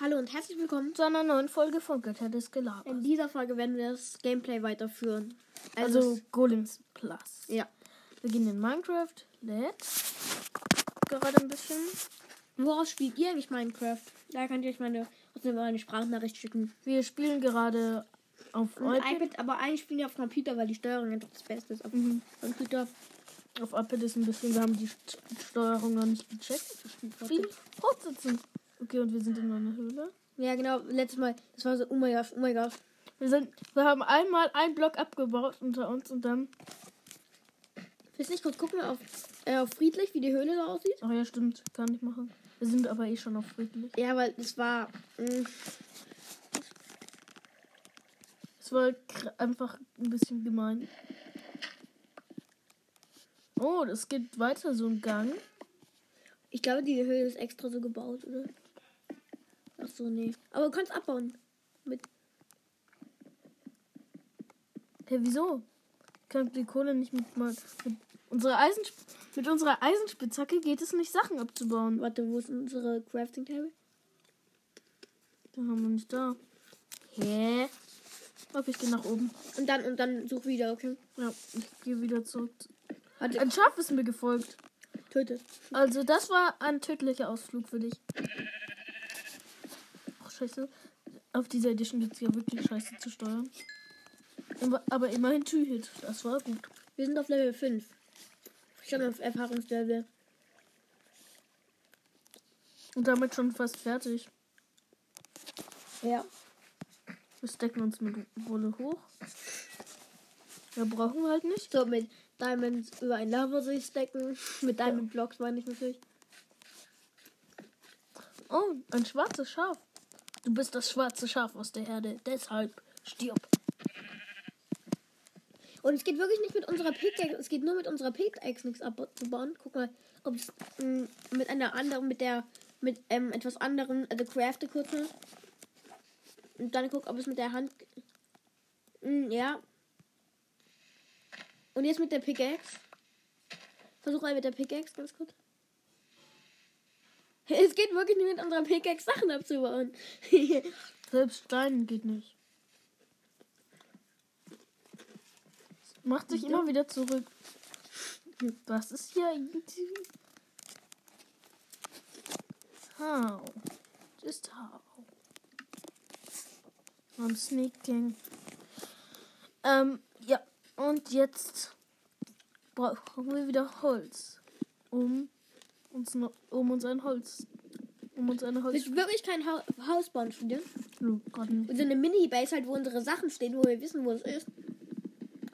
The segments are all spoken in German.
Hallo und herzlich willkommen. zu einer neuen Folge von Götter des Gelabers. In dieser Folge werden wir das Gameplay weiterführen. Also Golems Plus. ja. Wir gehen in Minecraft. Let's. Gerade ein bisschen. Woraus spielt ihr eigentlich Minecraft? Da könnt ihr euch meine, trotzdem mal eine Sprachnachricht schicken. Wir spielen gerade auf Und iPad. aber eigentlich spielen wir auf Computer, weil die Steuerung einfach das Beste ist auf Mhm. Computer. Auf iPad ist ein bisschen, wir haben die St- Steuerung noch nicht gecheckt. Wie? Fortsetzen. Okay, und wir sind in einer Höhle. Ja, genau. Letztes Mal, das war so, oh mein Gott, oh mein Gott. Wir, sind, wir haben einmal einen Block abgebaut unter uns und dann. Willst du nicht kurz gucken auf, äh, auf friedlich, wie die Höhle da aussieht? Ach ja, stimmt. Kann ich machen. Wir sind aber eh schon auf friedlich. Ja, weil es war. Mh, Es war einfach ein bisschen gemein. Oh, das geht weiter, so ein Gang. ich glaube, die Höhle ist extra so gebaut, oder? Ach so, nee. Aber du kannst abbauen. Mit. Hä, wieso? Kann die Kohle nicht mit, mal- mit unserer Eisen mit unserer Eisenspitzhacke geht es nicht, Sachen abzubauen. Warte, wo ist unsere Crafting Table? Den haben wir nicht da. Hä? Okay, ich gehe nach oben. Und dann, und dann such wieder, okay? Ja, ich gehe wieder zurück. Warte, Ein Schaf ist mir gefolgt. töte. Also, das war ein tödlicher Ausflug für dich. Scheiße. Auf dieser Edition wird es ja wirklich scheiße zu steuern. Aber- immerhin Two-Hit. Das war gut. Wir sind auf Level 5. Schon auf Erfahrungslevel. Und damit schon fast fertig. Ja. Wir stecken uns mit Wolle hoch. Ja, brauchen wir halt nicht. So, mit Diamonds über ein Lava-See stacken. Mit Diamond Blocks meine ich natürlich. Oh, ein schwarzes Schaf. Du bist das schwarze Schaf aus der Erde. Deshalb stirb. Und es geht wirklich nicht mit unserer Pickaxe. Es geht nur mit unserer Pickaxe nichts abzubauen. Guck mal, ob es mh, mit einer anderen, mit der, mit ähm, etwas anderem, also crafte kurz mal. Und dann guck, ob es mit der Hand. Mh, ja. Und jetzt mit der Pickaxe. Versuch mal mit der Pickaxe ganz kurz. Es geht wirklich nicht mit unserer Pickaxe Sachen abzubauen. Selbst Stein geht nicht. Macht sich immer wieder zurück. Was ist hier irgendwie? How? Just how? I'm sneaking. Ähm, ja. Und jetzt brauchen wir wieder Holz. Um uns um uns ein Holz. Um uns eine Holz. Willst du wirklich kein ha Haus bauen, studieren? Nö, gerade nicht. Und so eine Mini-Base halt, wo unsere Sachen stehen, wo wir wissen, wo es ist.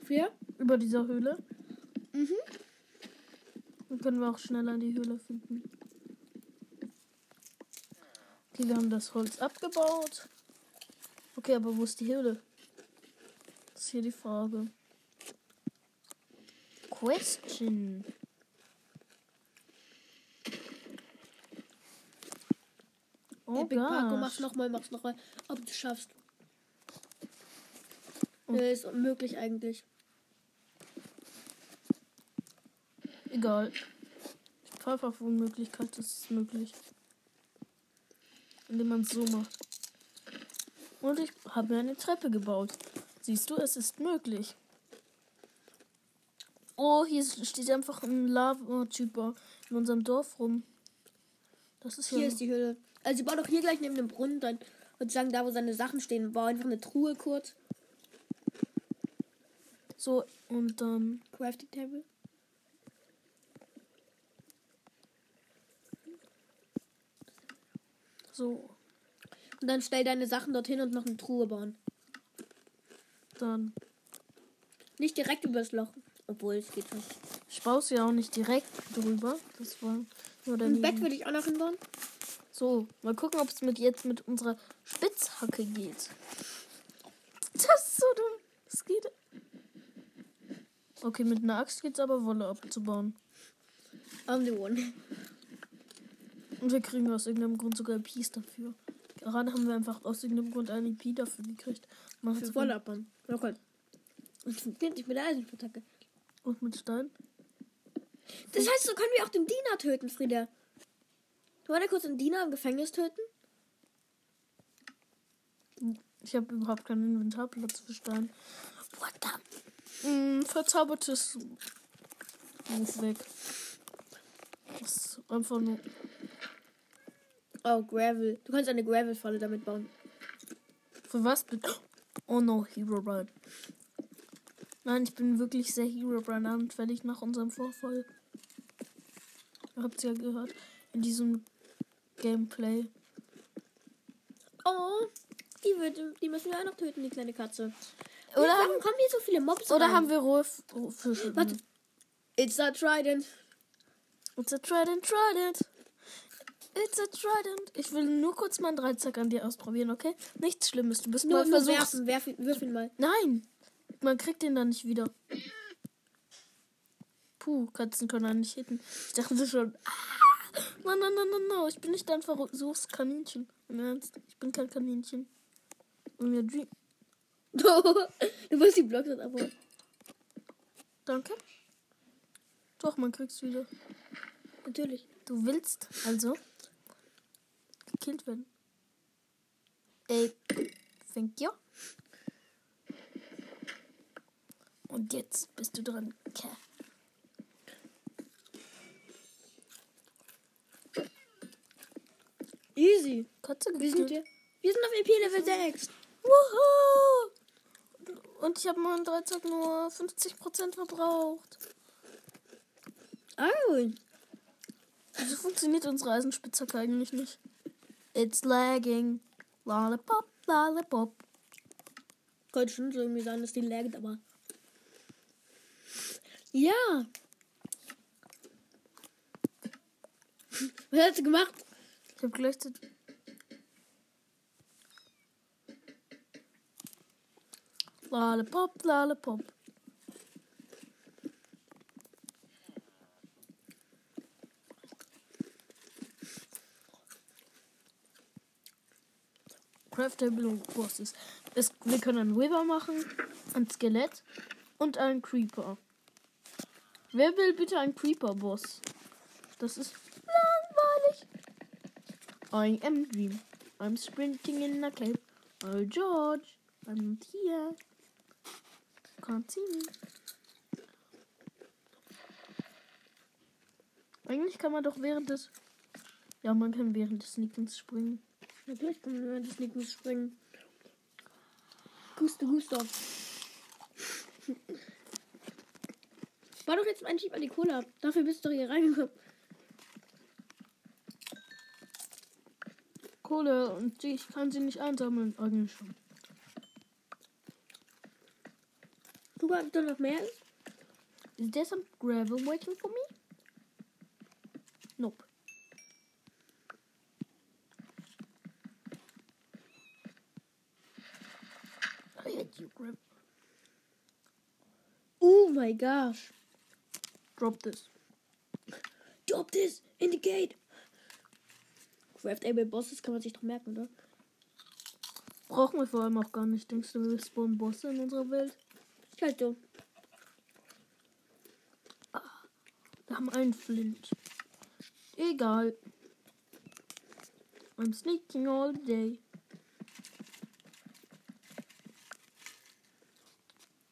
Für? Über dieser Höhle. Mhm. Dann können wir auch schneller die Höhle finden. Okay, wir haben das Holz abgebaut. Okay, aber wo ist die Höhle? Das ist hier die Frage. Question. Oh Epic Parkour, gosh. mach's nochmal, mach's nochmal. Ob du es schaffst. Oh. Äh, ist unmöglich eigentlich. Egal. Dreifach Unmöglichkeit das ist möglich. Indem man es so macht. Und ich habe mir eine Treppe gebaut. Siehst du, es ist möglich. Oh, hier steht einfach ein Lava-Typer in unserem Dorf rum. Das ist Hier ja. ist die Höhle. Also bau doch hier gleich neben dem Brunnen dann und sagen, da wo seine Sachen stehen, bau einfach eine Truhe kurz. so, und dann. Crafting Table. So, Und dann stell deine Sachen dorthin und noch eine Truhe bauen. dann. Nicht direkt übers Loch. Obwohl, es geht schon. Ich baue es ja auch nicht direkt drüber. Das war nur Ein. Bett würde ich auch noch hinbauen. So, mal gucken, ob es mit jetzt mit unserer Spitzhacke geht. Das ist so dumm. Das geht. Okay, mit einer Axt geht's aber Wolle abzubauen. I'm the one. Und wir kriegen aus irgendeinem Grund sogar IPs dafür. Gerade haben wir einfach aus irgendeinem Grund eine IP dafür gekriegt. Man Für Wolle abbauen. Okay. Und funktioniert nicht mit der Eisenspitzhacke. Und mit Stein. Das heißt, so können wir auch den Diener töten, Frieda. Du wollte kurz den Diener im Gefängnis töten? Ich habe überhaupt keinen Inventarplatz für Stein. What the? Mm, verzaubertes Move weg. Das ist einfach nur. Oh, Gravel. Du kannst eine Gravel-Falle damit bauen. Für was bitte? Oh no, Hero Run. Nein, ich bin wirklich sehr Hero Run anfällig nach unserem Vorfall. Ihr habt ja gehört. In diesem Gameplay. Oh, die, wird, die müssen wir auch noch töten, die kleine Katze. Oder Warum haben, kommen hier so viele Mobs oder rein? haben wir rohe F- Fische? Warte. It's a trident. It's a trident, trident. It's a trident. Ich will nur kurz meinen Dreizack an dir ausprobieren, okay? Nichts Schlimmes. Du bist Nur, mal nur versuchst. werfen, werf, wirf ihn mal. Nein! Man kriegt den dann nicht wieder. Puh, Katzen können einen nicht hitten. Ich dachte schon. Ah, nein, nein, nein, nein, nein. Ich bin nicht dein versuchs Kaninchen. Im Ernst. Ich bin kein Kaninchen. Und mir Dream. du musst die Blocks abholen. Danke. Doch, man kriegt's wieder. Natürlich. Du willst also gekillt werden. Ey, thank you. Und jetzt bist du dran. Okay. Easy. Katze Wir sind, hier. wir sind auf EP Level 6. Wuhu! Und ich habe meinen Dreizack nur 50% verbraucht. Oh. Wieso funktioniert unsere Eisenspitzhacke eigentlich nicht? It's lagging. Lollipop, lollipop. Könnte schon so irgendwie sein, dass die laggt, aber. Ja. Was hast du gemacht? Habe gleichzeitig. Lollipop, lollipop. Craftable Bosses. Es, wir können einen Wither machen, ein Skelett und einen Creeper. Wer will bitte einen Creeper-Boss? Das ist. I am Dream. I'm sprinting in a cave. Oh, George, I'm not here. Can't see me. Eigentlich kann man doch während des. Ja, man kann während des Sneakens springen. Natürlich kann man das nicht mehr springen. Gusto, Gusto. War doch jetzt ein Schieb an die Cola. Dafür bist du hier reingekommen. Kohle und ich kann sie nicht einsammeln. Eigentlich schon. Ob da noch mehr. Is there some gravel waiting for me? Nope. I hate you, gravel. Oh my gosh. Drop this. Drop this in the gate. Craftable Bosses kann man sich doch merken, oder? Brauchen wir vor allem auch gar nicht. Denkst du, wir spawnen Bosse in unserer Welt? Ist halt so. Wir haben einen Flint. Egal. I'm sneaking all day.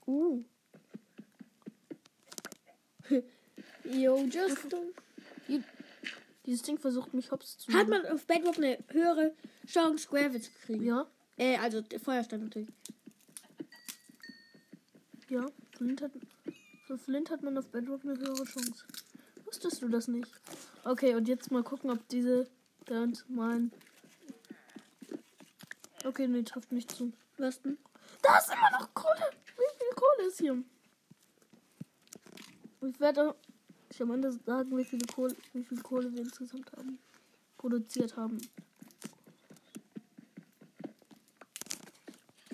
Uh, Yo, just dieses Ding versucht mich hops zu Hat man auf Bedrock eine höhere Chance, Gravel zu kriegen? Ja, Äh, also der Feuerstein natürlich. ja. Flint hat, für Flint hat man auf Bedrock eine höhere Chance. Wusstest du das nicht? Okay, und jetzt mal gucken, ob diese da und mein. Okay, nee, trifft nicht zu. Was denn? Da ist immer noch Kohle. Wie viel Kohle ist hier? Ich werde am Ende sagen, wie viel Kohle, wie viel Kohle wir insgesamt haben. Produziert haben.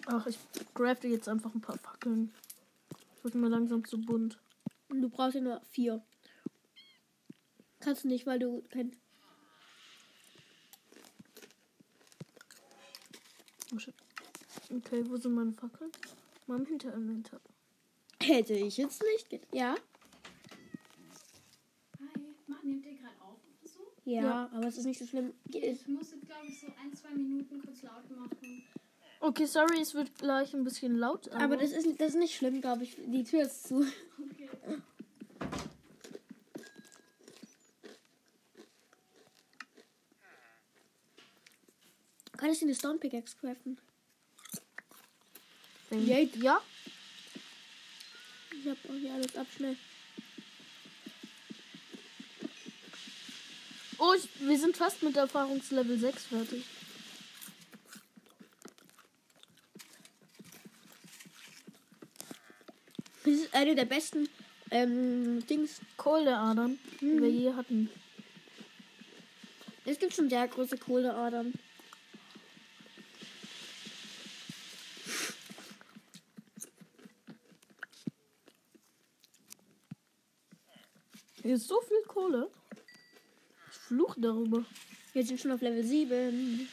Ach, ich crafte jetzt einfach ein paar Fackeln. Das wird mir langsam zu bunt. Und du brauchst ja nur vier. Kannst du nicht, weil du kein. Oh, shit. Okay, wo sind meine Fackeln? Mal im Hinterinventar. Hätte ich jetzt nicht. Ja? Hi, Ma- nehmt ihr gerade auf? So? Ja? Ja. aber es ist nicht so schlimm. Ge- Ich muss jetzt, glaube ich, so ein, zwei Minuten kurz laut machen. Okay, sorry, es wird gleich ein bisschen laut. Aber, Aber das ist, das ist nicht schlimm, glaube ich. Die Tür ist zu. Okay. Kann ich eine Stone Pickaxe craften? ja. ja. Ich hab auch hier alles ab schnell. Oh, ich, wir sind fast mit Erfahrungslevel 6 fertig. Das ist eine der besten ähm, Dings. Kohleadern, die wir je hatten. Es gibt schon sehr große Kohleadern. Hier ist so viel Kohle. Ich fluche darüber. Wir sind schon auf Level 7.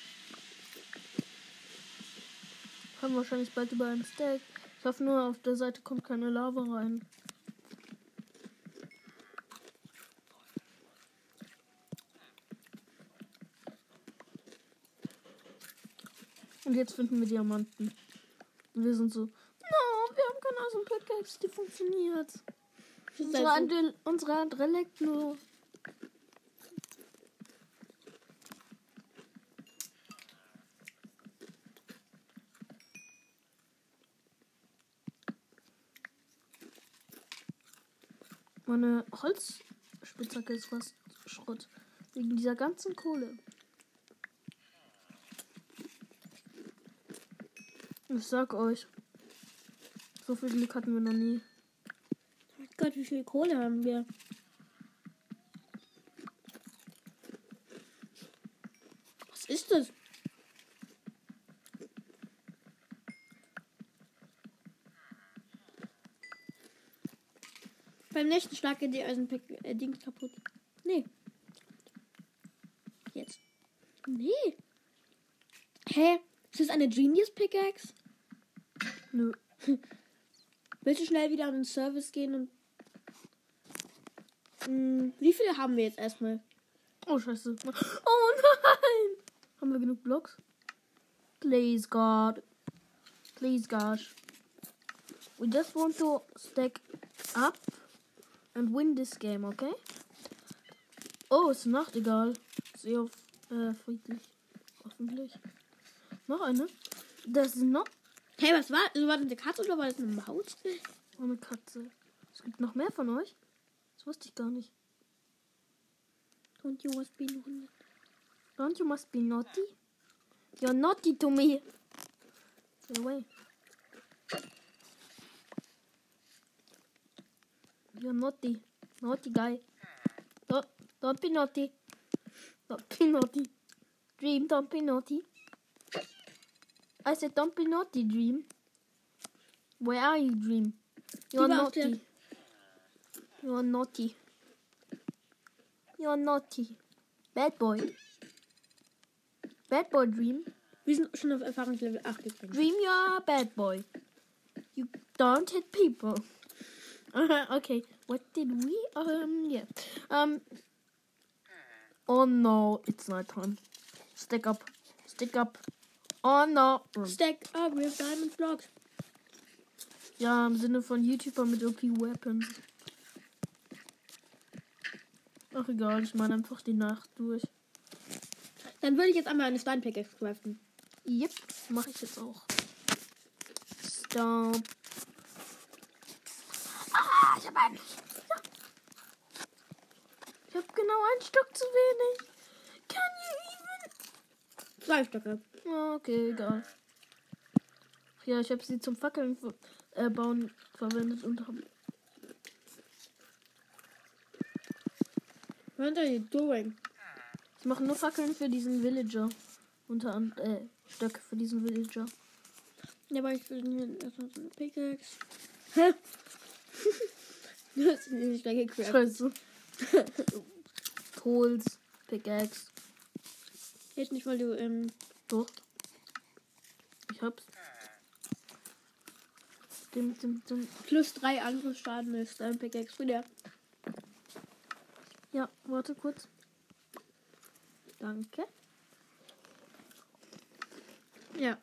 Haben wahrscheinlich bald über einen Stack. Ich hoffe nur, auf der Seite kommt keine Lava rein. Und jetzt finden wir Diamanten. Und wir sind so, no, wir haben keine Iron Pickaxe, die funktioniert. Unsere andere, unsere andere leckt nur. Meine Holzspitzhacke ist fast Schrott. Wegen dieser ganzen Kohle. Ich sag euch. So viel Glück hatten wir noch nie. Gott, wie viel Kohle haben wir? Was ist das? Beim nächsten Schlag geht die Eisenpick äh, Ding kaputt. Nee. Jetzt. Nee. Hä? Ist das eine Genius Pickaxe? Nö. Willst du schnell wieder an den Service gehen und. Hm, wie viele haben wir jetzt erstmal? Oh, scheiße. Oh nein! Haben wir genug Blocks? Please, God. Please, gosh. We just want to stack up and win this game, okay? Oh, ist Nachtigall. Sehr auf, äh, friedlich. Hoffentlich. Noch eine. Das ist noch Hey, was war? War das eine Katze oder war das eine Maus? oh, eine Katze. Es gibt noch mehr von euch. Das wusste ich gar nicht. Und you must be 100. Don't you must be naughty? You're naughty to me. Get away. You're naughty. Naughty guy. Don't, don't be naughty. Don't be naughty. Dream, don't be naughty. I said don't be naughty, Dream. Where are you, Dream? You're naughty. You're naughty. You're naughty. Bad boy. Bad boy, Dream. Wir sind schon auf Erfahrungslevel 8 gekommen. Dream, you're a bad boy. You don't hit people. okay, what did we? Um, yeah. Um. Oh no, it's night time. Stick up. Stick up. Oh no. Stack up with diamond blocks. Ja, im Sinne von YouTuber mit OP Weapons. Ach egal, ich meine einfach die Nacht durch. Dann würde ich jetzt einmal eine Stone Pickaxe craften. Yep, mache ich jetzt auch. Stop. Ich habe einen. Ich habe genau einen Stock zu wenig. Can you Zwei Stöcke. even? Okay, egal. Ja, ich habe sie zum Fackeln äh, bauen verwendet und habe What are you doing? Ich mache nur Fackeln für diesen Villager. Unter anderem, äh, Stöcke für diesen Villager. Ja, aber ich will mir erstmal so eine Pickaxe. Hä? du hast sie nicht gleich gecraftet. Scheiße. Tools, Pickaxe. Jetzt nicht, weil du, ähm, Doch. Ich hab's. Dim, dim, dim. plus drei Angriffsschaden mit Stone Pickaxe wieder. Ja, warte kurz. Danke. Ja.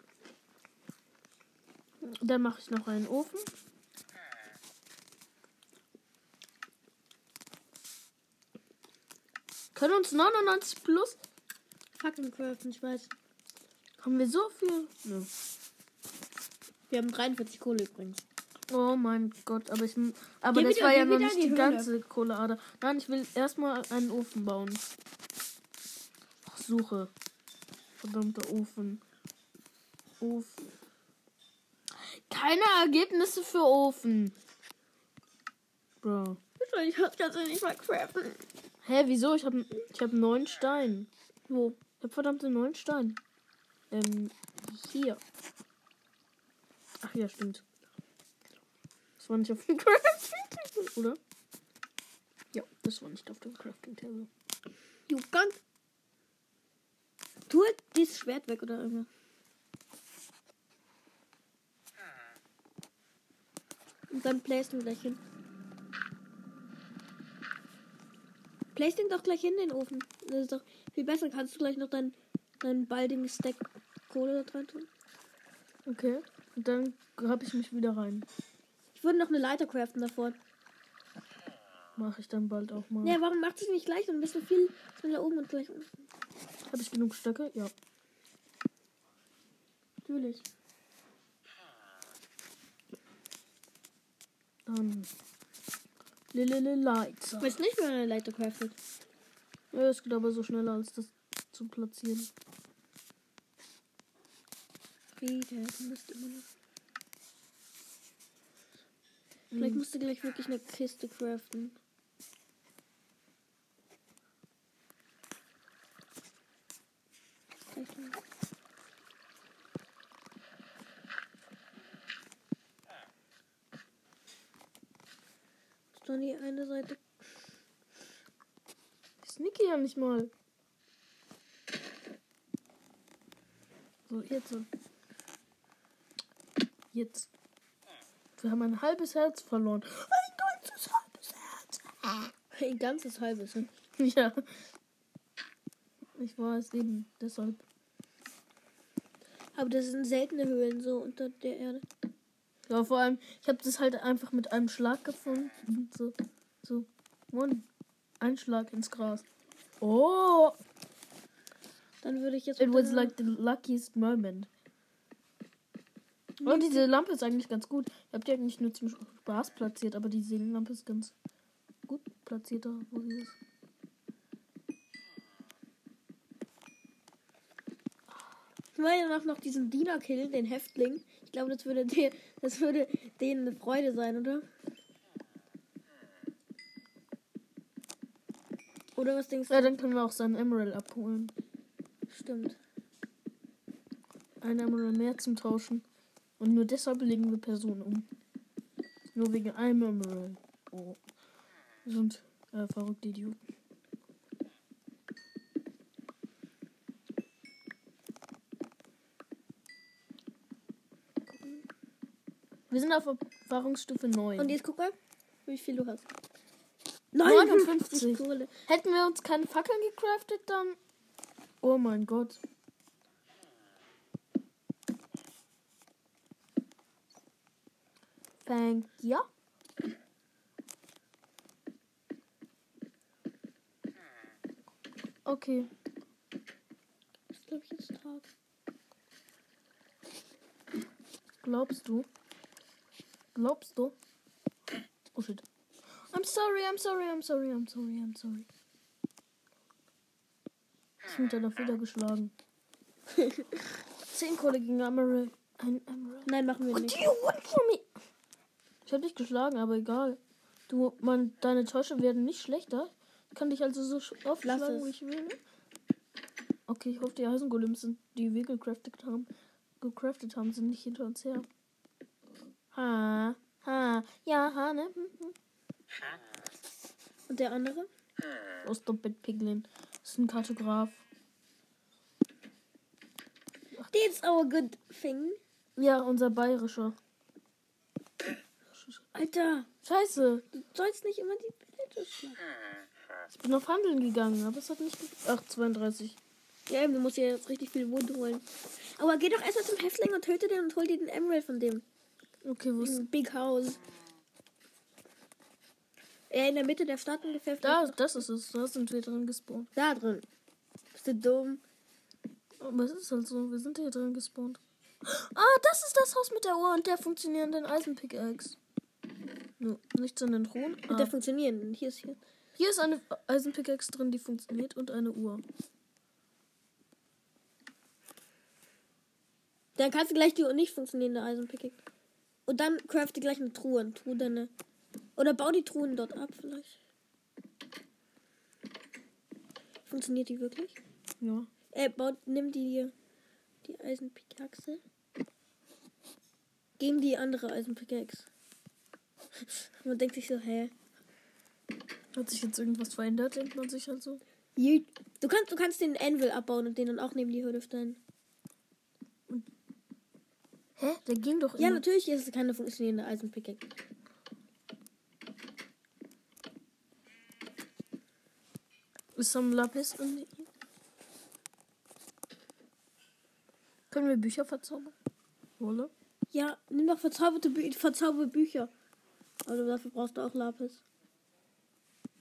Dann mache ich noch einen Ofen. Können uns 99 plus? Fackeln craften, ich weiß. Haben wir so viel? Nö. Wir haben 43 Kohle übrigens. Oh mein Gott, aber ich. Aber Geh das wieder- war ja noch nicht die die ganze Kohleader. Nein, ich will erstmal einen Ofen bauen. Ach, suche. Verdammter Ofen. Ofen. Keine Ergebnisse für Ofen. Bro. Ich kann es nicht mal craften. Hä, wieso? Ich habe ich hab neun Stein. Wo? Ich habe verdammte neun Stein. Ähm, hier. Ach ja, stimmt. Das war nicht auf dem Crafting Table, oder? Ja, das war nicht auf dem Crafting Table. Du kannst. Tu dieses Schwert weg oder irgendwas. Und dann placen wir gleich hin. Place den doch gleich hin, den Ofen. Das ist doch viel besser. Kannst du gleich noch dein, dein baldigen Stack Kohle da dran tun? Okay. Und dann grab ich mich wieder rein. Ich würde noch eine Leiter craften davor. Mache ich dann bald auch mal. Ja, warum macht es nicht gleich? Dann bist du viel schneller oben und gleich unten. Habe ich genug Stöcke? Ja. Natürlich. Dann. Lilele Lights. Ich weiß nicht, man eine Leiter craftet. Ja, es geht aber so schneller als das zu platzieren. Friede, du musst immer noch. Vielleicht musst du gleich wirklich eine Kiste craften. Die eine Seite. Ich sneake ja nicht mal. So, jetzt. Jetzt. Wir haben ein halbes Herz verloren. Ein ganzes halbes Herz. Ein ganzes halbes. Ja. Ich weiß eben, deshalb. Aber das sind seltene Höhlen so unter der Erde. Ja, vor allem, ich habe das halt einfach mit einem Schlag gefunden. So, so, one. Ein Schlag ins Gras. Oh, Dann würde ich jetzt. it was like the luckiest moment. Oh, diese Lampe ist eigentlich ganz gut. Ich habe die eigentlich nur zum Spaß platziert, aber die Seelenlampe ist ganz gut platziert da, wo sie ist. Ich meine danach noch diesen Diener killen, den Häftling. Ich glaube, das würde, der, das würde denen eine Freude sein, oder? Oder was denkst du? Ja, dann können wir auch seinen Emerald abholen. Stimmt. Ein Emerald mehr zum Tauschen. Und nur deshalb legen wir Personen um. Nur wegen einem Emerald. Oh. Wir sind äh, verrückte Idioten. Wir sind auf Erfahrungsstufe 9. Und jetzt guck mal, wie viel du hast. 59. Kohle. Hätten wir uns keine Fackeln gecraftet, dann. Oh mein Gott. Thank you. Okay. Das ist, glaube ich, jetzt Tag. Glaubst du? Glaubst du? Oh shit. I'm sorry, I'm sorry, I'm sorry, I'm sorry, I'm sorry. Ich bin dann wieder geschlagen. Zehn Kohle gegen Emerald. Ein Emerald. Nein, machen wir What nicht. do you want from me? Ich hab dich geschlagen, aber egal. Du, man, deine Täusche werden nicht schlechter. Ich kann dich also so oft Lass schlagen, es. wie ich will. ne? Okay, ich hoffe, die Eisengolems sind, die wir gecraftet haben, gecraftet haben, sind nicht hinter uns her. Ha, ha, ja, ha, ne? Hm, hm. Und der andere? Oh, stop it, Piglin. Das ist ein Kartograf. That's our good thing. Ja, unser bayerischer. Alter, Scheiße. du sollst nicht immer die Billette schlagen. Ich bin auf Handeln gegangen, aber es hat nicht. Ach, 32. Ja, eben, du musst ja jetzt richtig viel Wund holen. Aber geh doch erstmal zum Häftling und töte den und hol dir den Emerald von dem. Okay, wo ist. Ein Big House. Äh, in der Mitte der Stadt ungefähr. Da, das ist es. Da sind wir drin gespawnt. Da drin. Bist du dumm? Aber es ist halt so, wir sind hier drin gespawnt. Ah, das ist das Haus mit der Uhr und der funktionierenden Eisenpickaxe. No, nichts an den Thron. Mit Ah, der funktionieren. Hier ist hier. hier ist eine Eisenpickaxe drin, die funktioniert und eine Uhr. Dann kannst du gleich die nicht funktionierende Eisenpickaxe. Und dann crafte gleich eine Truhe. Tu deine. Oder bau die Truhen dort ab, vielleicht. Funktioniert die wirklich? Ja. Äh, baut, nimm die, die Eisenpickaxe. Gegen die andere Eisenpickaxe. Man denkt sich so, hä? Hat sich jetzt irgendwas verändert, denkt man sich halt so. Du kannst, du kannst den Anvil abbauen und den dann auch neben die Hürde stellen. Hä? Der ging doch Ja, natürlich ist es keine funktionierende Eisenpickaxe. Ist am Lapis in Können wir Bücher verzaubern? Wolle? Ja, nimm doch verzauberte, Bü verzauberte Bücher. Aber dafür brauchst du auch Lapis.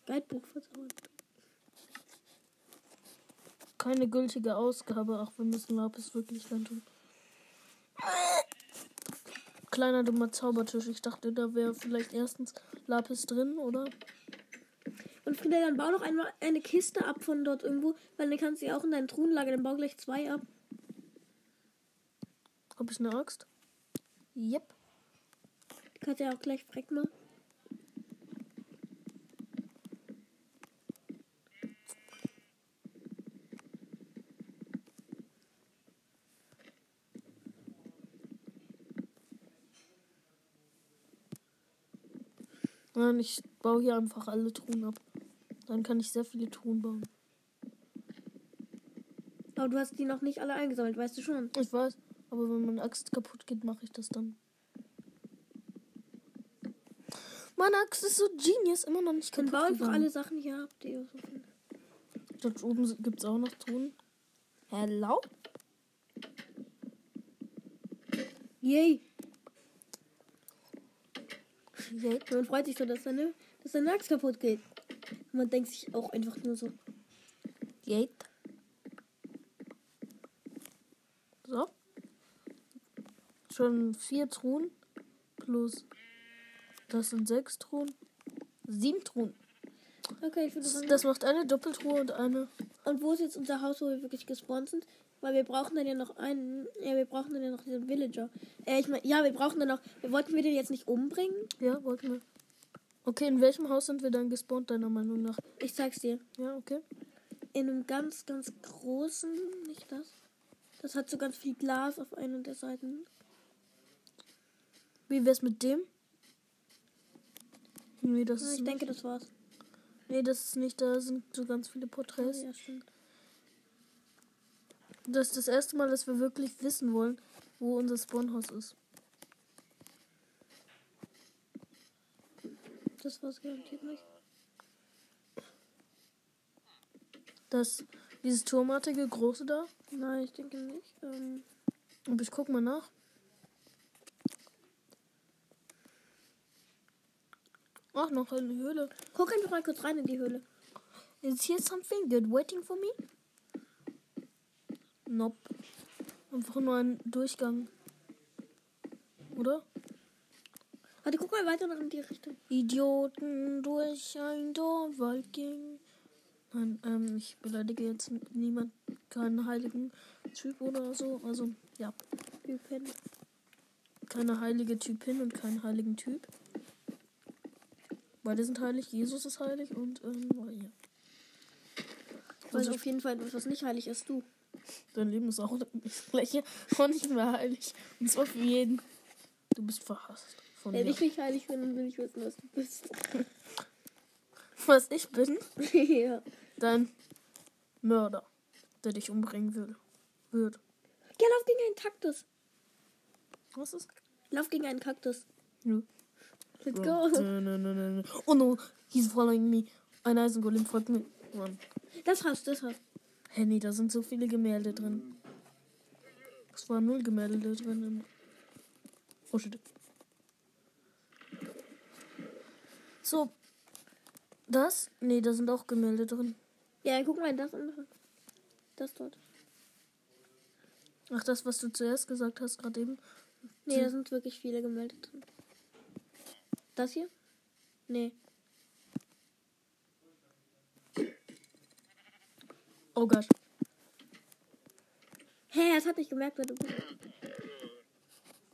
Guidebuch verzaubert. Keine gültige Ausgabe, ach, wir müssen Lapis wirklich reintun. Kleiner dummer Zaubertisch. Ich dachte, da wäre vielleicht erstens Lapis drin, oder? Und Frieda, dann bau doch einmal eine Kiste ab von dort irgendwo, weil dann kannst du sie auch in deinen Truhen lagern. Dann bau gleich zwei ab. Hab ich eine Axt? Yep. Die kannst du ja auch gleich freck machen. Nein, ich baue hier einfach alle Truhen ab. Dann kann ich sehr viele Truhen bauen. Aber du hast die noch nicht alle eingesammelt, weißt du schon. Ich weiß, aber wenn meine Axt kaputt geht, mache ich das dann. Meine Axt ist so genius, immer noch nicht Dann kaputt bau einfach alle Sachen hier ab, die ihr so findet. Dort oben gibt es auch noch Truhen. Hello? Yay! Man freut sich so, dass deine, dass deine Axt kaputt geht. Und man denkt sich auch einfach nur so. Yay. So. Schon vier Truhen. Plus. Das sind sechs Truhen. Sieben Truhen. Okay, ich würde sagen. Das macht eine Doppeltruhe und eine. Und wo ist jetzt unser Haus, wo wir wirklich gespawnt sind? Weil wir brauchen dann ja noch einen. Ja, wir brauchen dann ja noch diesen Villager. Äh, ich meine, ja, wir brauchen dann noch. Wir wollten wir den jetzt nicht umbringen? Ja, wollten wir. Okay, in welchem Haus sind wir dann gespawnt, deiner Meinung nach? Ich zeig's dir. Ja, okay. In einem ganz, ganz großen. Nicht das. Das hat so ganz viel Glas auf einer der Seiten. Wie wär's mit dem? Nee, das Ja, ist ich nicht, denke, das war's. Nee, das ist nicht. Da sind so ganz viele Porträts. Ja, stimmt. Das ist das erste Mal, dass wir wirklich wissen wollen, wo unser Spawnhaus ist. Das war's garantiert nicht. Das, dieses turmartige große da. Nein, ich denke nicht. Ähm, Aber ich guck mal nach. Ach, noch eine Höhle. guck einfach mal kurz rein in die Höhle. Is here something good waiting for me? Nope. Einfach nur ein Durchgang. Oder? Warte, guck mal weiter noch in die Richtung. Idioten durch ein Dornwald ging. Nein, ähm, ich beleidige jetzt niemand, keinen heiligen Typ oder so. Also, ja, Typen. keine heilige Typin und keinen heiligen Typ. Beide sind heilig, Jesus ist heilig und, ähm, ja. Weil Also, auf jeden Fall etwas, was nicht heilig ist, du. Dein Leben ist auch das gleiche und nicht mehr heilig. Und zwar für jeden. Du bist verhasst von Wenn mir. ich nicht heilig bin, dann will ich wissen, was du bist. Was ich bin, ja. dein Mörder, der dich umbringen will. Wird. Ja, lauf gegen einen Kaktus. Was ist? Lauf gegen einen Kaktus. Nö. Let's go. oh no, he's following me. Ein Eisengolem folgt mir. Mann. Das hast, das hast. Henny, da sind so viele Gemälde drin. Es waren null Gemälde drin. Oh shit. So. Das? Nee, da sind auch Gemälde drin. Ja, guck mal, das andere. Das dort. Ach, das, was du zuerst gesagt hast, gerade eben. Nee, da sind wirklich viele Gemälde drin. Das hier? Nee. Oh Gott. Hä, hey, das hat nicht gemerkt, wer du bist.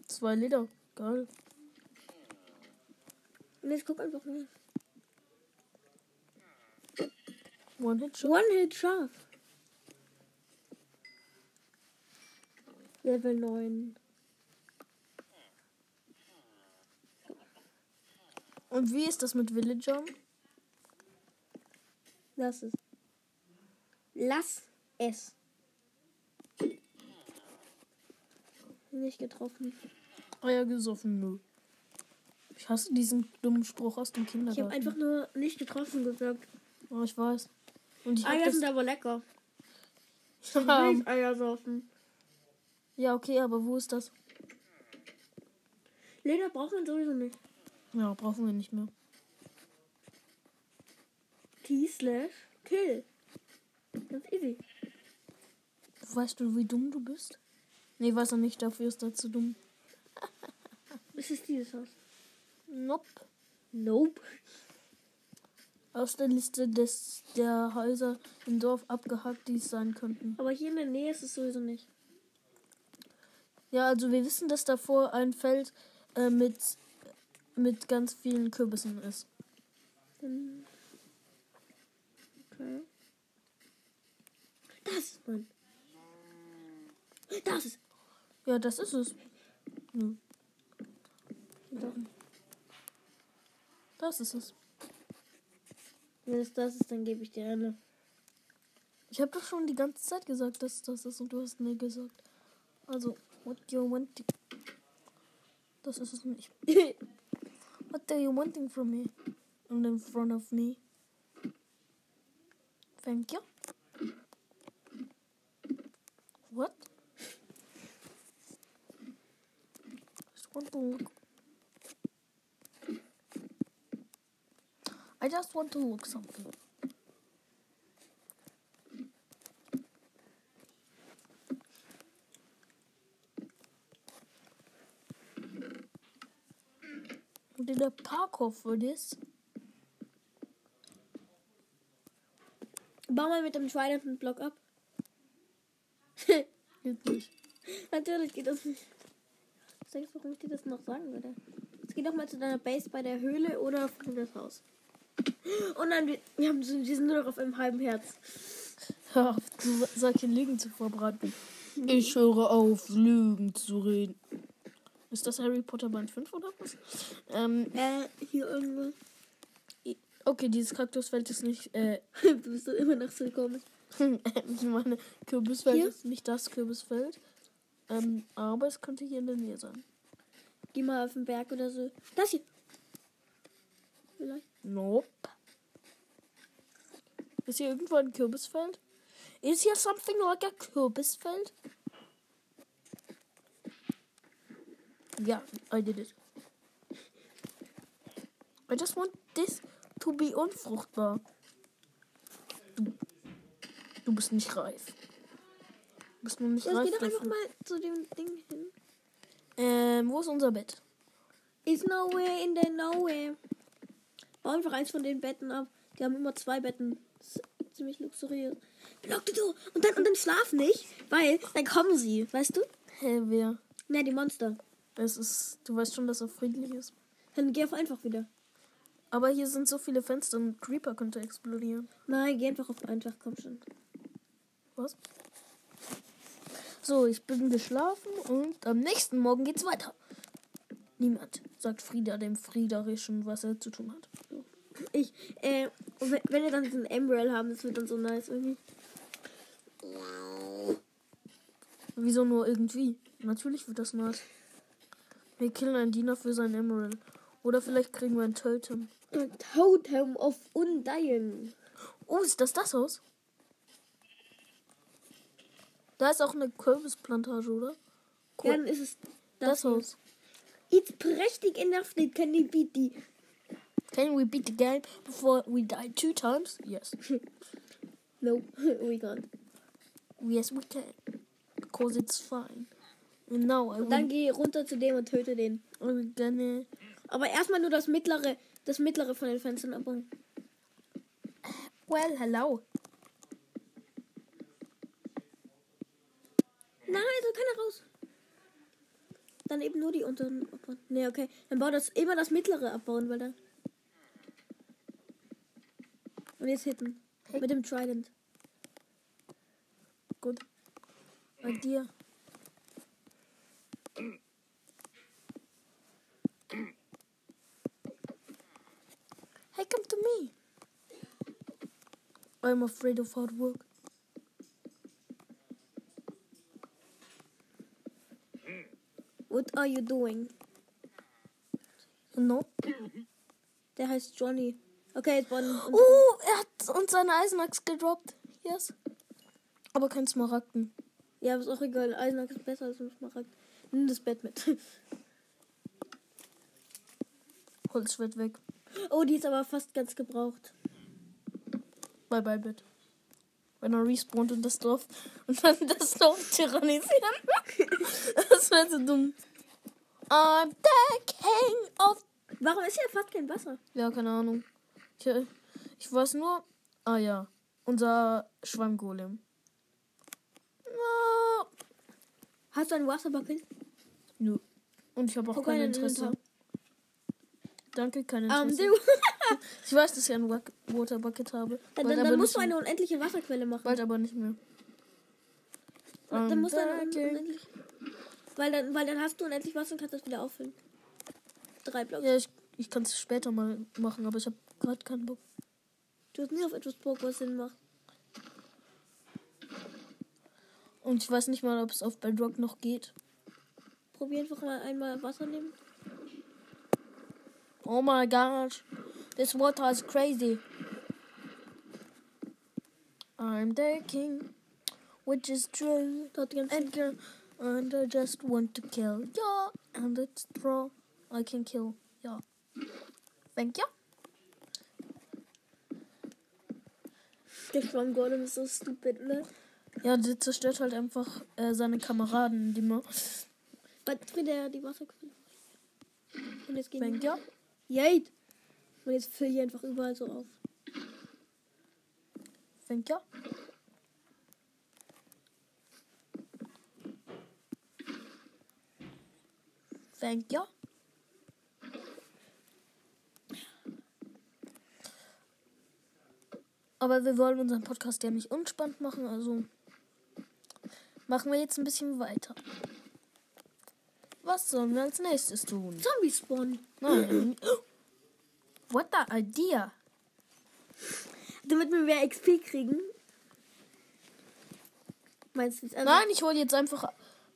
Zwei Leder. Geil. Und jetzt guck einfach mal. One Hit Shot. One Hit scharf. Level 9. Und wie ist das mit Villagern? Lass es. Lass es. Nicht getroffen. Eier gesoffen, nö. Ich hasse diesen dummen Spruch aus dem Ich habe Kindergarten. einfach nur nicht getroffen gesagt. Oh, ich weiß. Und ich Eier sind aber lecker. Ja, Milch Eier saufen. ja, okay, aber wo ist das? Leder braucht man sowieso nicht. Ja, brauchen wir nicht mehr. T slash kill. Ganz easy. Weißt du, wie dumm du bist? Nee, weiß er nicht, dafür ist er zu dumm. Ist dieses Haus. Nope. Nope. Aus der Liste des, der Häuser im Dorf abgehakt, die es sein könnten. Aber hier in der Nähe ist es sowieso nicht. Ja, also wir wissen, dass davor ein Feld äh, mit, mit ganz vielen Kürbissen ist. Okay. Das ist man. Das ist. Ja, das ist es. Doch. das ist es. Wenn es das ist, dann gebe ich dir eine. Ich habe doch schon die ganze Zeit gesagt, dass das ist und du hast nee gesagt. Also, what do you want? Das ist es nicht. What are you wanting from me? And in front of me. Thank you. What? I just want to look something. Did a parkour for this? Bau mal mit dem schweinernden Block ab. Geht nicht. Natürlich geht das nicht. Was denkst du, warum ich dir das noch sagen würde? Jetzt geh doch mal zu deiner Base bei der Höhle oder vor das Haus. Und dann, wir, wir, haben, wir sind nur noch auf einem halben Herz. Hör auf, solche Lügen zu verbreiten. Ich höre auf, Lügen zu reden. Ist das Harry Potter Band 5 oder was? Ähm, Äh, hier irgendwo. okay, dieses Kaktusfeld ist nicht, äh, Du bist doch immer noch so komisch. ich meine, Kürbisfeld Hier? ist nicht das Kürbisfeld. Ähm, aber es könnte hier in der Nähe sein. Geh mal auf den Berg oder so. Das hier. Vielleicht. Nope. Ist hier irgendwo ein Kürbisfeld? Is here something like a Kürbisfeld? Ja, I did it. I just want this to be unfruchtbar. Du, bist nicht reif. Du bist noch nicht geh reif doch einfach mal zu dem Ding hin. Ähm, wo ist unser Bett? Is nowhere in the nowhere. Bau einfach eins von den Betten ab. Die haben immer zwei Betten. Ziemlich luxuriös. Block die Tür. Und dann, und dann schlaf nicht, weil dann kommen sie. Weißt du? Hä, wer? Na, die Monster. Es ist, du weißt schon, dass er friedlich ist. Dann geh auf einfach wieder. Aber hier sind so viele Fenster und Creeper könnte explodieren. Nein, geh einfach auf einfach. Komm schon. Was? So, ich bin geschlafen und am nächsten Morgen geht's weiter. Niemand sagt Frieda dem Friederischen, was er zu tun hat. Ich, äh, wenn wir dann diesen Emerald haben, das wird dann so nice irgendwie. Wieso nur irgendwie? Natürlich wird das nice. Wir killen einen Diener für seinen Emerald. Oder vielleicht kriegen wir ein Totem. Ein Totem of Undying. Oh, ist das das Haus? Da ist auch eine Kürbisplantage, oder? Ja, dann ist es Das hier. Haus. It's prächtig enough that can it be die. Can we beat the game before we die two times? Yes. No, we can't. Yes, we can. Because it's fine. And now I Und dann geh runter zu dem und töte den. Will gonna... Aber erstmal nur das mittlere, das mittlere von den Fenstern abbauen. Well, hello. Nein, so kann er raus. Dann eben nur die unteren abbauen. Nee, okay. Dann bau das immer das mittlere abbauen, weil da. Und jetzt hitten. Hey. Mit dem Trident. Good idea. Hey, come to me. I'm afraid of hard work. What are you doing? No. Der heißt Johnny. Okay, jetzt und- Oh, er hat uns seine Eisenachs gedroppt. Yes. Aber kein Smaragden. Ja, ist auch egal. Eisenach ist besser als ein Smaragd. Nimm das Bett mit. Holz wird weg. Oh, die ist aber fast ganz gebraucht. Bye bye, Bett. Wenn er respawnt und das Dorf und dann das Dorf tyrannisieren. das wäre so dumm. I'm the king of. Warum ist hier fast kein Wasser? Ja, keine Ahnung. Ich, ich weiß nur. Ah ja. Unser Schwammgolem. No. Hast du einen Wasserbucket? Nö. Und ich habe auch Guck kein Interesse. Danke, kein Ähm, Interesse. du. ich weiß, dass ich ein Wa- Waterbucket habe. Dann, bald dann, dann musst du eine unendliche Wasserquelle machen. Bald aber nicht mehr. dann I'm musst du eine the king. unendlich. Weil dann, weil dann hast du unendlich Wasser und kannst das wieder auffüllen. Drei Blocks. Ja, ich, ich kann es später mal machen, aber ich habe gerade keinen Bock. Du hast nie auf etwas Bock, was Sinn macht. Und ich weiß nicht mal, ob es auf Bedrock noch geht. Probier einfach mal einmal Wasser nehmen. Oh my gosh. This water is crazy. I'm the king, which is true. Dort ganz girl, and I just want to kill. Yeah. And it's true. I can kill. Yeah. Thank you. Der Schwammgolem ist so stupid, oder? Ja, der zerstört halt einfach äh, seine Kameraden, die man. Was für der die Wasserquelle? Und jetzt gehen Thank you. Yay! Und jetzt fülle ich einfach überall so auf. Thank you. Thank you. Aber wir wollen unseren Podcast ja nicht unspannend machen, also machen wir jetzt ein bisschen weiter. Was sollen wir als nächstes tun? Zombie Spawn. Nein. What the idea? Damit wir mehr XP kriegen. Meinst du? Also, Nein, ich hole jetzt einfach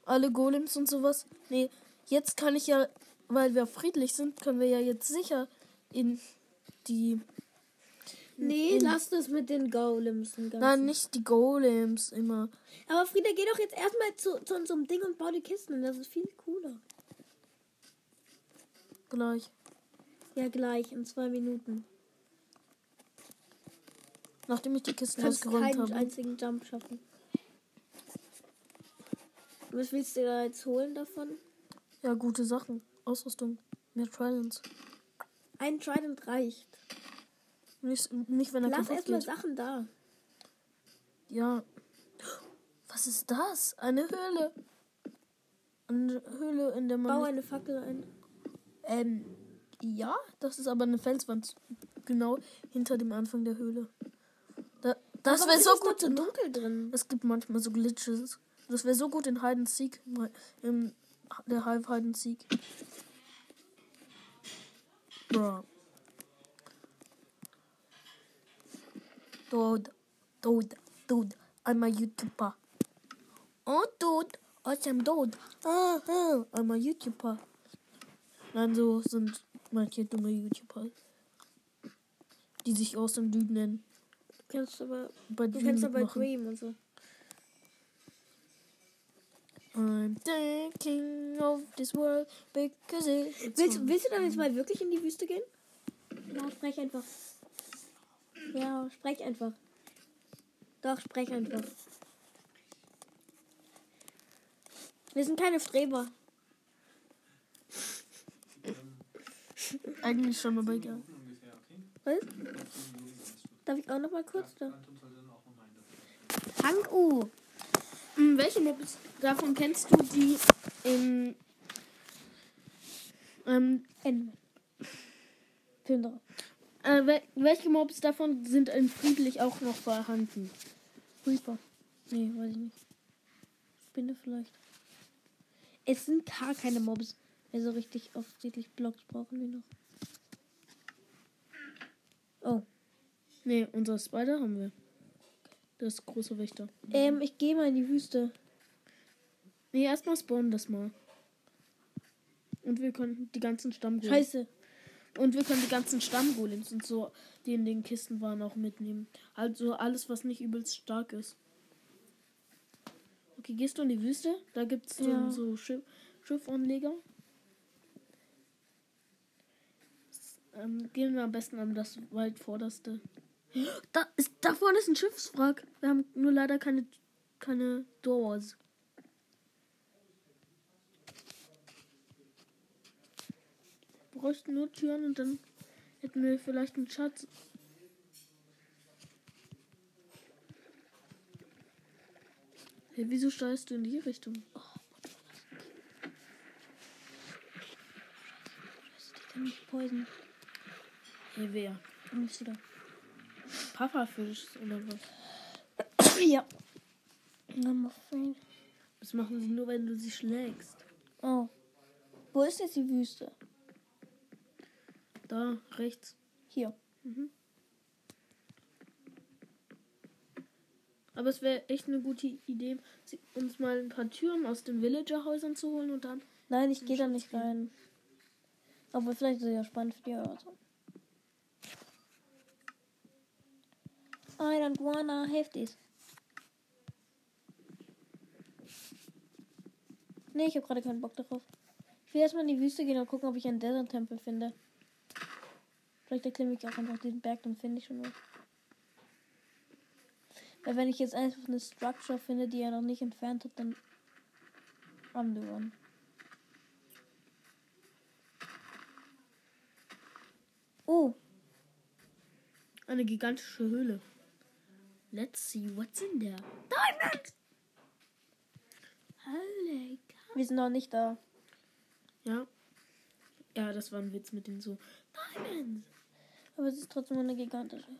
alle Golems und sowas. Nee, jetzt kann ich ja, weil wir friedlich sind, können wir ja jetzt sicher in die. Nee, lass das mit den Golems. Nein, nicht die Golems immer. Aber Frieda, geh doch jetzt erstmal zu, zu unserem Ding und bau die Kisten. Das ist viel cooler. Gleich. Ja, gleich, in zwei Minuten. Nachdem ich die Kisten ausgeräumt keinen habe. einzigen Jump schaffen. Was willst du da jetzt holen davon? Ja, gute Sachen. Ausrüstung. Mehr Trials. Ein Trident reicht. Nicht, nicht wenn er Lass erstmal. Sachen da. Ja. Was ist das? Eine Höhle. Eine Höhle, in der man. Bau eine Fackel ein. Ähm, ja, das ist aber eine Felswand. Genau hinter dem Anfang der Höhle. Da, das wäre so gut. dunkel drin. es gibt manchmal so Glitches. Das wäre so gut in Hide and Seek. Im der Hive Hide and Seek. Bro. Dude, dude, dude, I'm a YouTuber. Oh, dude, awesome dude. Ah, ah, I'm a YouTuber. Nein, so sind manche dumme YouTuber. Die sich aus dem Dude nennen. Du kannst aber, Bei du kannst aber. Dream und so. I'm the king of this world because Willst, willst du dann jetzt mal wirklich in die Wüste gehen? Ja, sprech einfach. Ja, sprech einfach. Doch, sprech einfach. Wir sind keine Streber. Eigentlich schon, aber egal. Was? Darf ich auch noch mal kurz? Nochmal in Hank U. Hm, welche Mobs davon kennst du, die in ähm, Ende. Drauf. äh, wel welche Mobs davon sind in friedlich auch noch vorhanden? Reaper. Nee, weiß ich nicht. Spinne vielleicht. Es sind gar keine Mobs. mehr so richtig offensichtlich Blocks brauchen wir noch. Oh. Nee, unser Spider haben wir. Das große Wächter. Ähm, ich gehe mal in die Wüste. Nee, erstmal spawnen das mal. Und wir können die ganzen Stammgolems. Scheiße. Und wir können die ganzen Stammgolems und so, die in den Kisten waren, auch mitnehmen. Also alles, was nicht übelst stark ist. Okay, gehst du in die Wüste? Da gibt es Ja. so Schiff Schiffanleger. Ähm, gehen wir am besten an das weit vorderste. Da, ist, da vorne ist ein Schiffswrack. Wir haben nur leider keine, keine Doors. Wir bräuchten nur Türen und dann hätten wir vielleicht einen Schatz. Hey, wieso steuerst du in die Richtung? Ich kann nicht poison. Hey, wer? Bist du da. Pufferfisch oder was? ja. Das machen sie nur, wenn du sie schlägst. Oh. Wo ist jetzt die Wüste? Da, rechts. Hier. Aber es wäre echt eine gute Idee, uns mal ein paar Türen aus den Villager-Häusern zu holen und dann. Nein, ich gehe da nicht rein. Aber vielleicht ist es ja spannend für die Hörer. I don't wanna have this. Nee, ich habe gerade keinen Bock darauf. Ich will erstmal in die Wüste gehen und gucken, ob ich einen Desert-Tempel finde. Vielleicht erklimme ich auch einfach diesen Berg, dann finde ich schon was. Weil wenn ich jetzt einfach eine Structure finde, die er noch nicht entfernt hat, dann I'm the one. Oh, Eine gigantische Höhle. Let's see what's in there. Diamond! Cow. wir sind noch nicht da. Ja. Ja, das war ein Witz mit den so. Diamonds! Aber es ist trotzdem eine gigantische.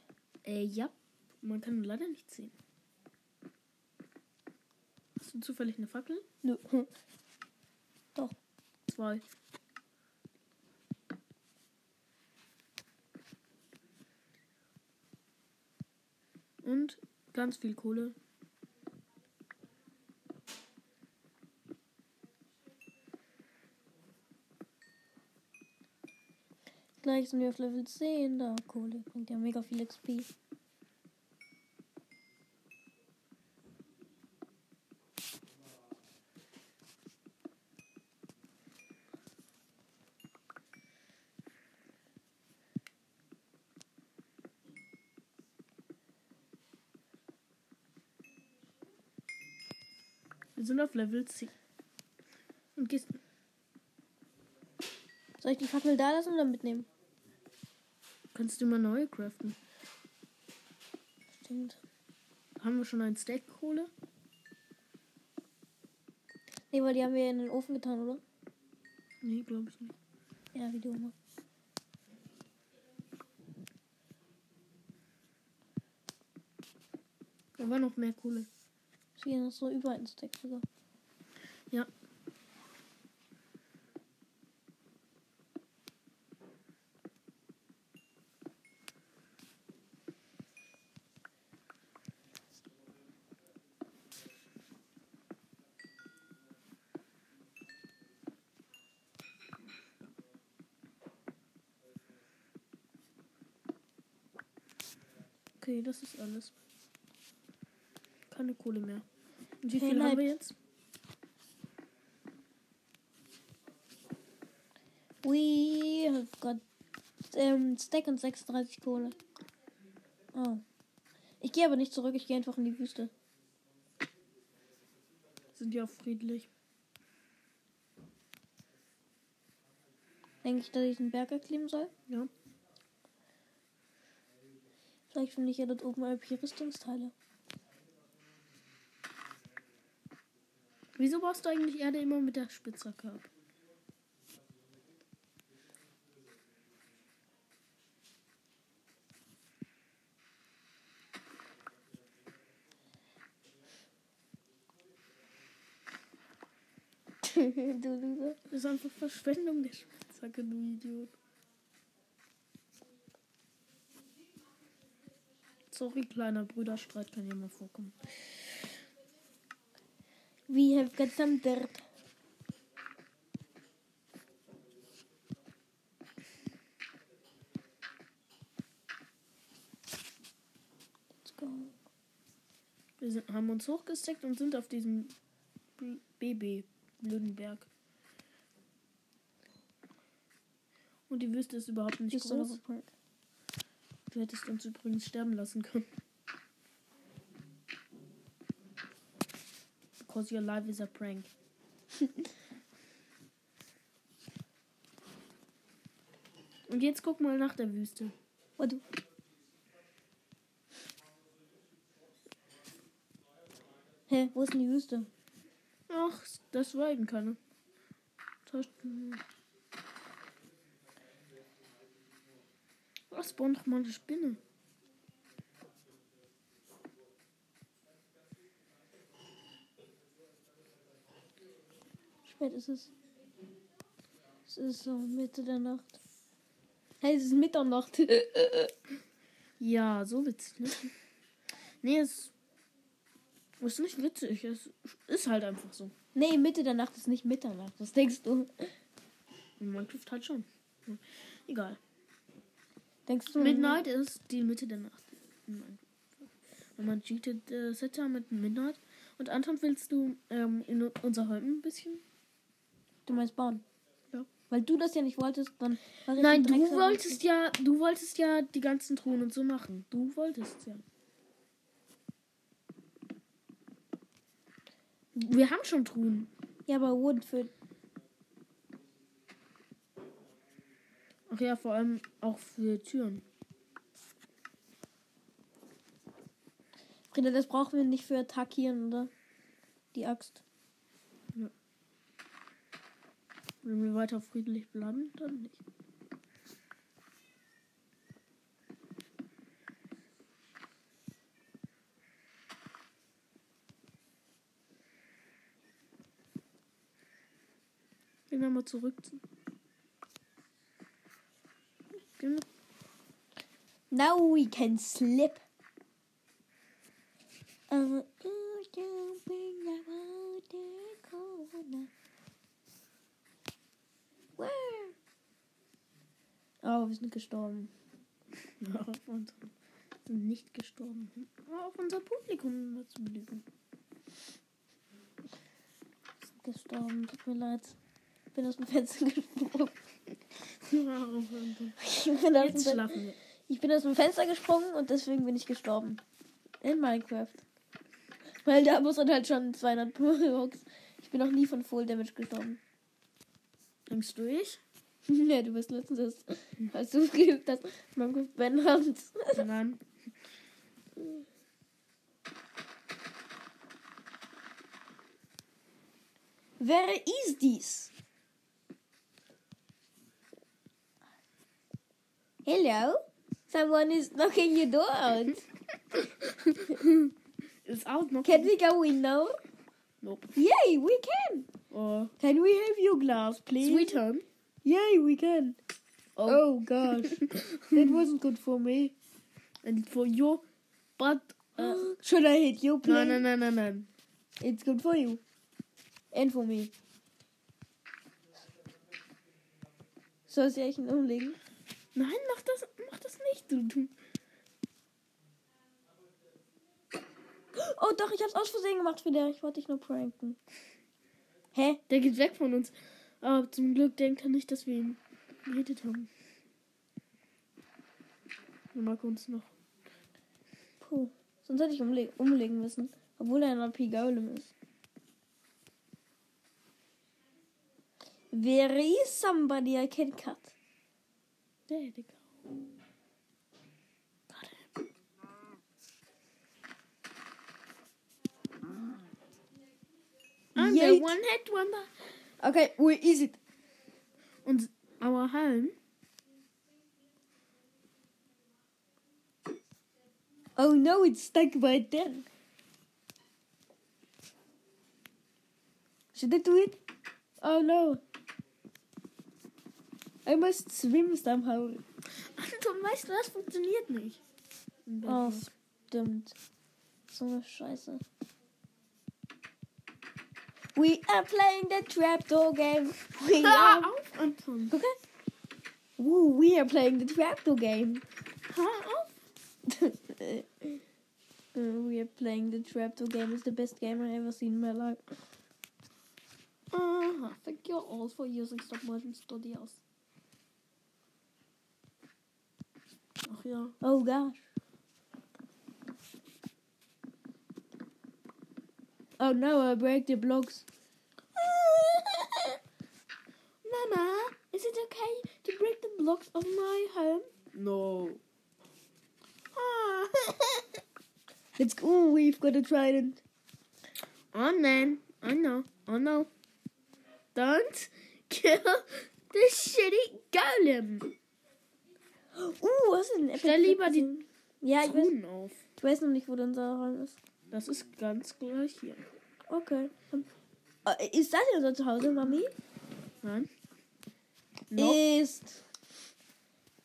Äh, ja. Man kann leider nicht sehen. Hast du zufällig eine Fackel? Nö. Doch. Zwei. Und ganz viel Kohle. Gleich sind wir auf Level 10. Da, Kohle. Bringt ja mega viel XP. Sind auf Level 10. Und gehst. Soll ich die Fackel da lassen oder mitnehmen? Kannst du mal neue craften? Stimmt. Haben wir schon einen Stack Kohle? Nee, weil die haben wir in den Ofen getan, oder? Nee, glaube ich nicht. Ja, wie du immer. Da war noch mehr Kohle. Ist hier noch so über ein Stack sogar. Ja. Okay, das ist alles. Keine Kohle mehr. Wie viel haben bleib. wir jetzt? We have got ähm, Stack und 36 Kohle. Oh. Ich gehe aber nicht zurück, ich gehe einfach in die Wüste. Sind ja friedlich. Denke ich, dass ich den Berg erklimmen soll? Ja. Vielleicht finde ich ja dort oben irgendwelche Rüstungsteile. Wieso baust du eigentlich Erde immer mit der Spitzhacke ab? du Loser. Das ist einfach Verschwendung der Spitzhacke, du Idiot. Sorry, kleiner Brüderstreit kann ja mal vorkommen. We have got some dirt. Let's go. Wir sind, haben uns hochgesteckt und sind auf diesem B- BB, Blödenberg. Und die Wüste ist überhaupt nicht Just groß. Du hättest uns übrigens sterben lassen können. Because your life is a prank. Und jetzt guck mal nach der Wüste. Warte. Hä, wo ist denn die Wüste? Ach, das war eben keine. Das Was spawn doch mal eine Spinne? Spät ist es. Es ist so Mitte der Nacht. Hey, es ist Mitternacht. Ja, so witzig, ne? Nee, es ist nicht witzig. Es ist halt einfach so. nee, Mitte der Nacht ist nicht Mitternacht. Was denkst du? In Minecraft halt schon. Egal. Denkst du? Midnight ist die Mitte der Nacht. Wenn man cheatet, äh, Setter mit Midnight. Und Anton, willst du ähm, in unser Home ein bisschen? Du meinst bauen? Ja. Weil du das ja nicht wolltest, dann. Nein, ein du wolltest ja, du wolltest ja die ganzen Truhen und so machen. Du wolltest ja. Wir haben schon Truhen. Ja, aber Wood für. Ach ja, vor allem auch für Türen. Frieda, das brauchen wir nicht für attackieren, oder? Die Axt. Wenn wir weiter friedlich bleiben, dann nicht. Gehen wir mal zurück. zu- Gehen wir Now we can slip. Uh, oh? Oh, wir sind gestorben. Auf unser, sind nicht gestorben. Aber auf unser Publikum zu belügen. Wir sind gestorben. Tut mir leid. Ich bin aus dem Fenster gesprungen. Ich bin, aus Jetzt dem, schlafen wir. ich bin aus dem Fenster gesprungen und deswegen bin ich gestorben. In Minecraft. Weil da muss man halt schon 200 Robux. Ich bin noch nie von Full Damage gestorben. Denkst du ich? Ja, du bist letztens, erst, als du geübt hast, Minecraft Ben Hans. Nein. Wer ist dies? Hello? Someone is knocking your door out. Ist out noch. Can we go in now? Nope. Yay, we can. Oh. Can we have your glass, please? Sweet home. Yay, we can. Oh. Oh gosh, that wasn't good for me. And for you. But. Uh, Should I hit you, please? nein, nein, nein, nein, nein. It's good for you. And for me. Soll ich echt umlegen? Nein, mach das, mach das nicht, du. du. Oh doch, ich hab's aus Versehen gemacht wieder. Ich wollte dich nur pranken. Hä? Der geht weg von uns. Aber zum Glück denkt er nicht, dass wir ihn gehittet haben. Mal kurz noch. Puh. Sonst hätte ich umle umlegen müssen. Obwohl er ein AP Golem ist. There is somebody I can cut. There they And the Yeet. one hit wonder. Okay, where is it? Und our home. Oh no, it's stuck right there. Should I do it? Oh no. I must swim somehow. Anton, weißt du, das funktioniert nicht. Oh, stimmt. So eine Scheiße. We are playing the trapdoor game. We Hör are. auf, Anton. Okay. Woo, we are playing the trapdoor game. Hör auf. We are playing the trapdoor game. It's the best game I've ever seen in my life. Aha, thank you all for using stop motion studios. Oh, Ach ja. Oh gosh. Oh no, I break the blocks. Mama, is it okay to break the blocks of my home? No. Ah. Let's go. We've got a trident. oh man, I know, I know. Don't kill the shitty golem. Uh, was ist denn? Stell lieber die Ja, ich weiß, ich weiß noch nicht, wo unser Raum ist. Das ist ganz gleich hier. Okay. Äh, Ist das unser Zuhause, Mami? Nein? Nope. Ist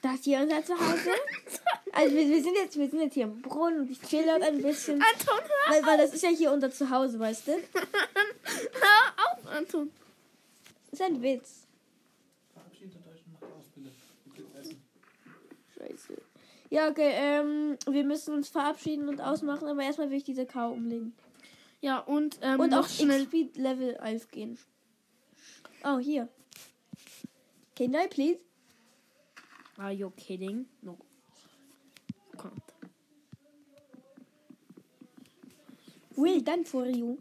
das hier unser Zuhause? also wir, wir, sind jetzt, wir sind jetzt hier im Brunnen und ich chill dort ein bisschen. Anton, hör Weil, weil das ist ja hier unser Zuhause, weißt du? Hör auf, Anton. ist ein Witz. Verabschiedet euch und macht aus, bitte. Scheiße. Ja, okay, ähm, wir müssen uns verabschieden und ausmachen, aber erstmal will ich diese Kau umlegen. Ja, und, ähm, Und auf schnell. XP Level 11 gehen. Oh, hier. Can I please? Are you kidding? No. Can't. Well done for you.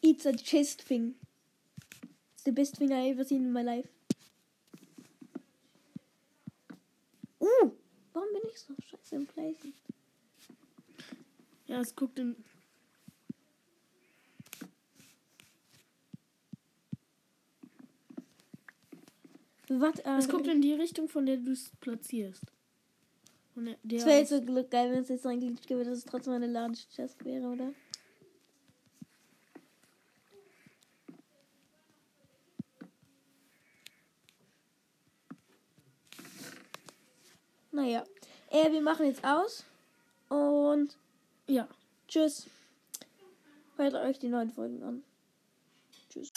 It's a chest thing. It's the best thing I ever seen in my life. Uh, warum bin ich so scheiße im Placen? Ja, es guckt in. Was? Äh, Es guckt in die Richtung, von der du es platzierst. Es wäre jetzt so geil, wenn es jetzt so ein Glitch gäbe, dass es trotzdem eine Large Chest wäre, oder? Naja. Äh, wir machen jetzt aus. Und ja. tschüss. Hört euch die neuen Folgen an. Tschüss.